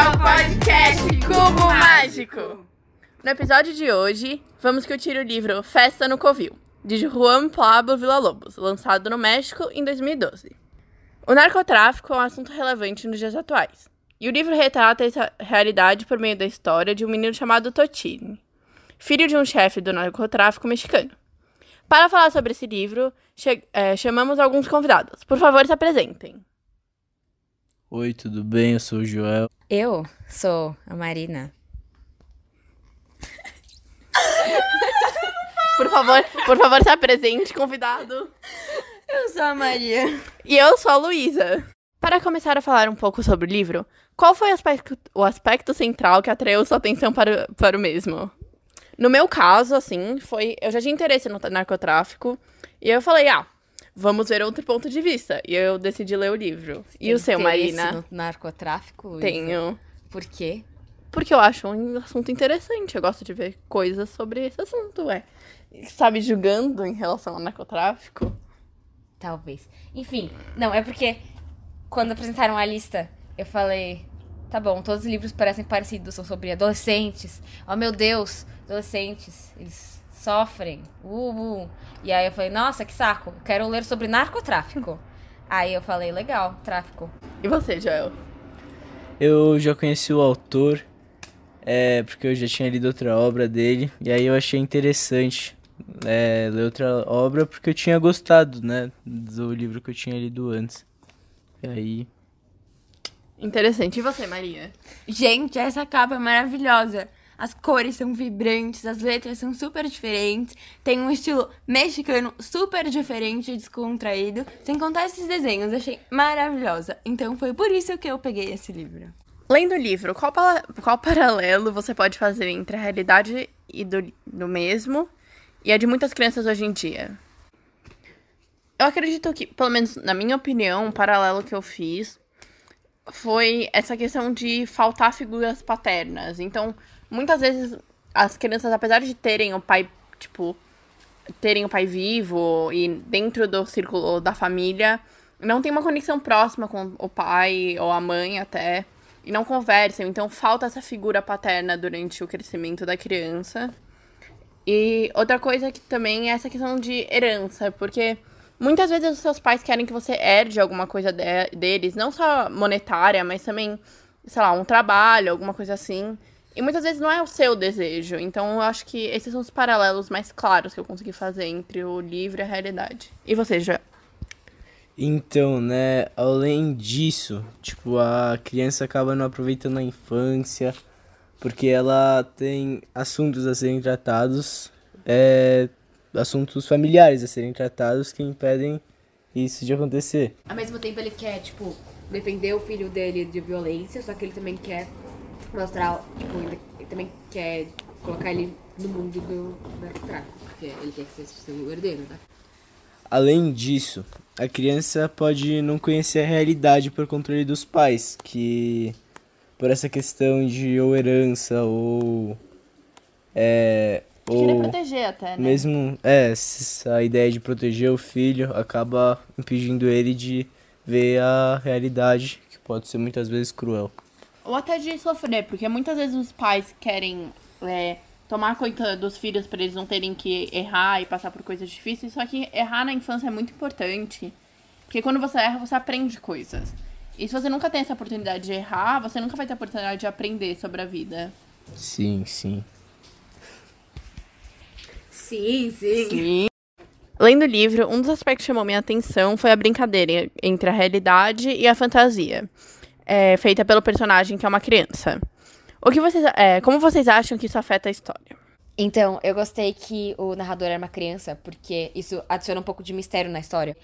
ao podcast Cubo Mágico. No episódio de hoje, vamos discutir o livro Festa no Covil, de Juan Pablo Villa-Lobos, lançado no México em 2012. O narcotráfico é um assunto relevante nos dias atuais, e o livro retrata essa realidade por meio da história de um menino chamado Totini, filho de um chefe do narcotráfico mexicano. Para falar sobre esse livro, é, chamamos alguns convidados. Por favor, se apresentem. Oi, tudo bem? Eu sou o Joel. Eu sou a Marina. por favor, por favor, se apresente, convidado. Eu sou a Maria. E eu sou a Luísa. Para começar a falar um pouco sobre o livro, qual foi o aspecto, o aspecto central que atraiu sua atenção para, para o mesmo? No meu caso, assim, foi. Eu já tinha interesse no narcotráfico. E eu falei, ah, vamos ver outro ponto de vista. E eu decidi ler o livro. e o seu, Marina? no narcotráfico? Luísa? Tenho. Por quê? Porque eu acho um assunto interessante. Eu gosto de ver coisas sobre esse assunto, ué. Sabe, julgando em relação ao narcotráfico? Talvez. Enfim, não, é porque quando apresentaram a lista, eu falei, tá bom, todos os livros parecem parecidos, são sobre adolescentes. Oh meu Deus, adolescentes, eles sofrem. Uh, uh. E aí eu falei, nossa, que saco, quero ler sobre narcotráfico. aí eu falei, legal, tráfico. E você, Joel? Eu já conheci o autor, é, porque eu já tinha lido outra obra dele, e aí eu achei interessante é, ler outra obra porque eu tinha gostado, né, do livro que eu tinha lido antes. E aí. Interessante. E você, Maria? Gente, essa capa é maravilhosa. As cores são vibrantes, as letras são super diferentes, tem um estilo mexicano super diferente e descontraído. Sem contar esses desenhos, achei maravilhosa. Então foi por isso que eu peguei esse livro. Lendo o livro, qual, qual paralelo você pode fazer entre a realidade e do, do mesmo e a de muitas crianças hoje em dia? Eu acredito que, pelo menos na minha opinião, um paralelo que eu fiz foi essa questão de faltar figuras paternas. Então, muitas vezes as crianças, apesar de terem o pai, tipo, terem o pai vivo e dentro do círculo da família, não tem uma conexão próxima com o pai ou a mãe até. E não conversam. Então, falta essa figura paterna durante o crescimento da criança. E outra coisa que também é essa questão de herança, porque muitas vezes os seus pais querem que você herde alguma coisa de deles, não só monetária, mas também, sei lá, um trabalho, alguma coisa assim. E muitas vezes não é o seu desejo. Então eu acho que esses são os paralelos mais claros que eu consegui fazer entre o livro e a realidade. E você, Joel? Então, né, além disso, tipo, a criança acaba não aproveitando a infância, porque ela tem assuntos a serem tratados, é, assuntos familiares a serem tratados que impedem isso de acontecer. Ao mesmo tempo ele quer, tipo, defender o filho dele de violência, só que ele também quer mostrar, tipo, ele, ele também quer colocar ele no mundo do narcotráfico, porque ele quer que seja seu herdeiro, né? Além disso, a criança pode não conhecer a realidade por controle dos pais, que por essa questão de ou herança ou é, ou proteger até, né? Mesmo, é, a ideia de proteger o filho acaba impedindo ele de ver a realidade, que pode ser muitas vezes cruel. Ou até de sofrer, porque muitas vezes os pais querem é, tomar conta dos filhos para eles não terem que errar e passar por coisas difíceis, só que errar na infância é muito importante. Porque quando você erra, você aprende coisas. E se você nunca tem essa oportunidade de errar, você nunca vai ter a oportunidade de aprender sobre a vida. Sim, sim. Sim, sim. sim. Lendo o livro, um dos aspectos que chamou minha atenção foi a brincadeira entre a realidade e a fantasia, é, feita pelo personagem que é uma criança. O que vocês, é, como vocês acham que isso afeta a história? Então, eu gostei que o narrador era uma criança, porque isso adiciona um pouco de mistério na história.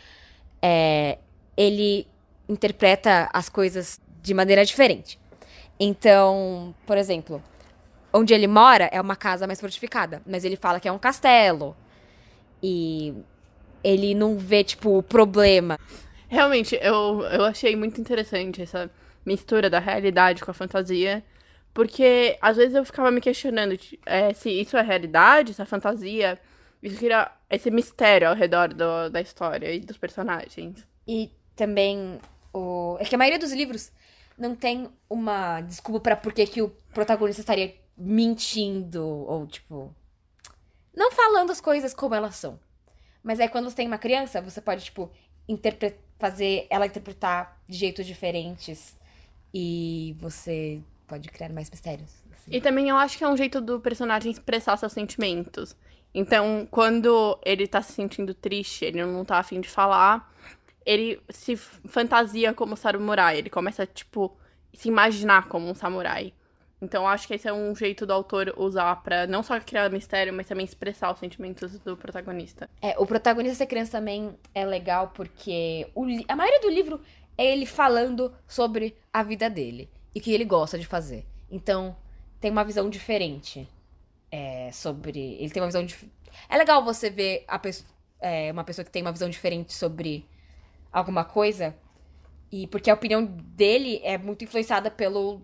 É, ele interpreta as coisas de maneira diferente. Então, por exemplo, onde ele mora é uma casa mais fortificada, mas ele fala que é um castelo. E ele não vê, tipo, o problema. Realmente, eu, eu achei muito interessante essa mistura da realidade com a fantasia. Porque às vezes eu ficava me questionando é, se isso é realidade, se é fantasia. Isso queria esse mistério ao redor do, da história e dos personagens. E também o... É que a maioria dos livros não tem uma desculpa pra por que o protagonista estaria mentindo ou tipo não falando as coisas como elas são. Mas aí quando você tem uma criança, você pode tipo interpre- fazer ela interpretar de jeitos diferentes e você pode criar mais mistérios. assim. E também eu acho que é um jeito do personagem expressar seus sentimentos. Então, quando ele tá se sentindo triste, ele não tá afim de falar, ele se fantasia como samurai. Ele começa, tipo, se imaginar como um samurai. Então, eu acho que esse é um jeito do autor usar pra não só criar mistério, mas também expressar os sentimentos do protagonista. É, o protagonista ser criança também é legal porque o a maioria do livro é ele falando sobre a vida dele e que ele gosta de fazer. Então, tem uma visão diferente é, sobre. Ele tem uma visão. dif- É legal você ver é, uma pessoa que tem uma visão diferente sobre alguma coisa. E porque a opinião dele é muito influenciada pelo,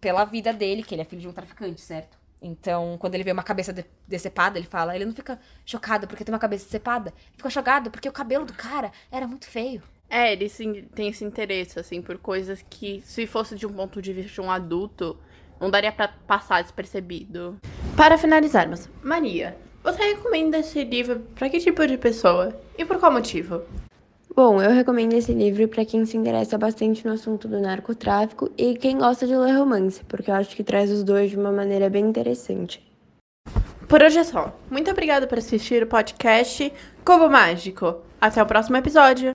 pela vida dele, que ele é filho de um traficante, certo? Então, quando ele vê uma cabeça de- decepada, ele fala, ele não fica chocado porque tem uma cabeça decepada, ele fica chocado porque o cabelo do cara era muito feio. É, ele sim, tem esse interesse, assim, por coisas que, se fosse de um ponto de vista de um adulto, não daria pra passar despercebido. Para finalizarmos, Maria, você recomenda esse livro pra que tipo de pessoa? E por qual motivo? Bom, eu recomendo esse livro para quem se interessa bastante no assunto do narcotráfico e quem gosta de ler romance, porque eu acho que traz os dois de uma maneira bem interessante. Por hoje é só. Muito obrigada por assistir o podcast Cubo Mágico. Até o próximo episódio.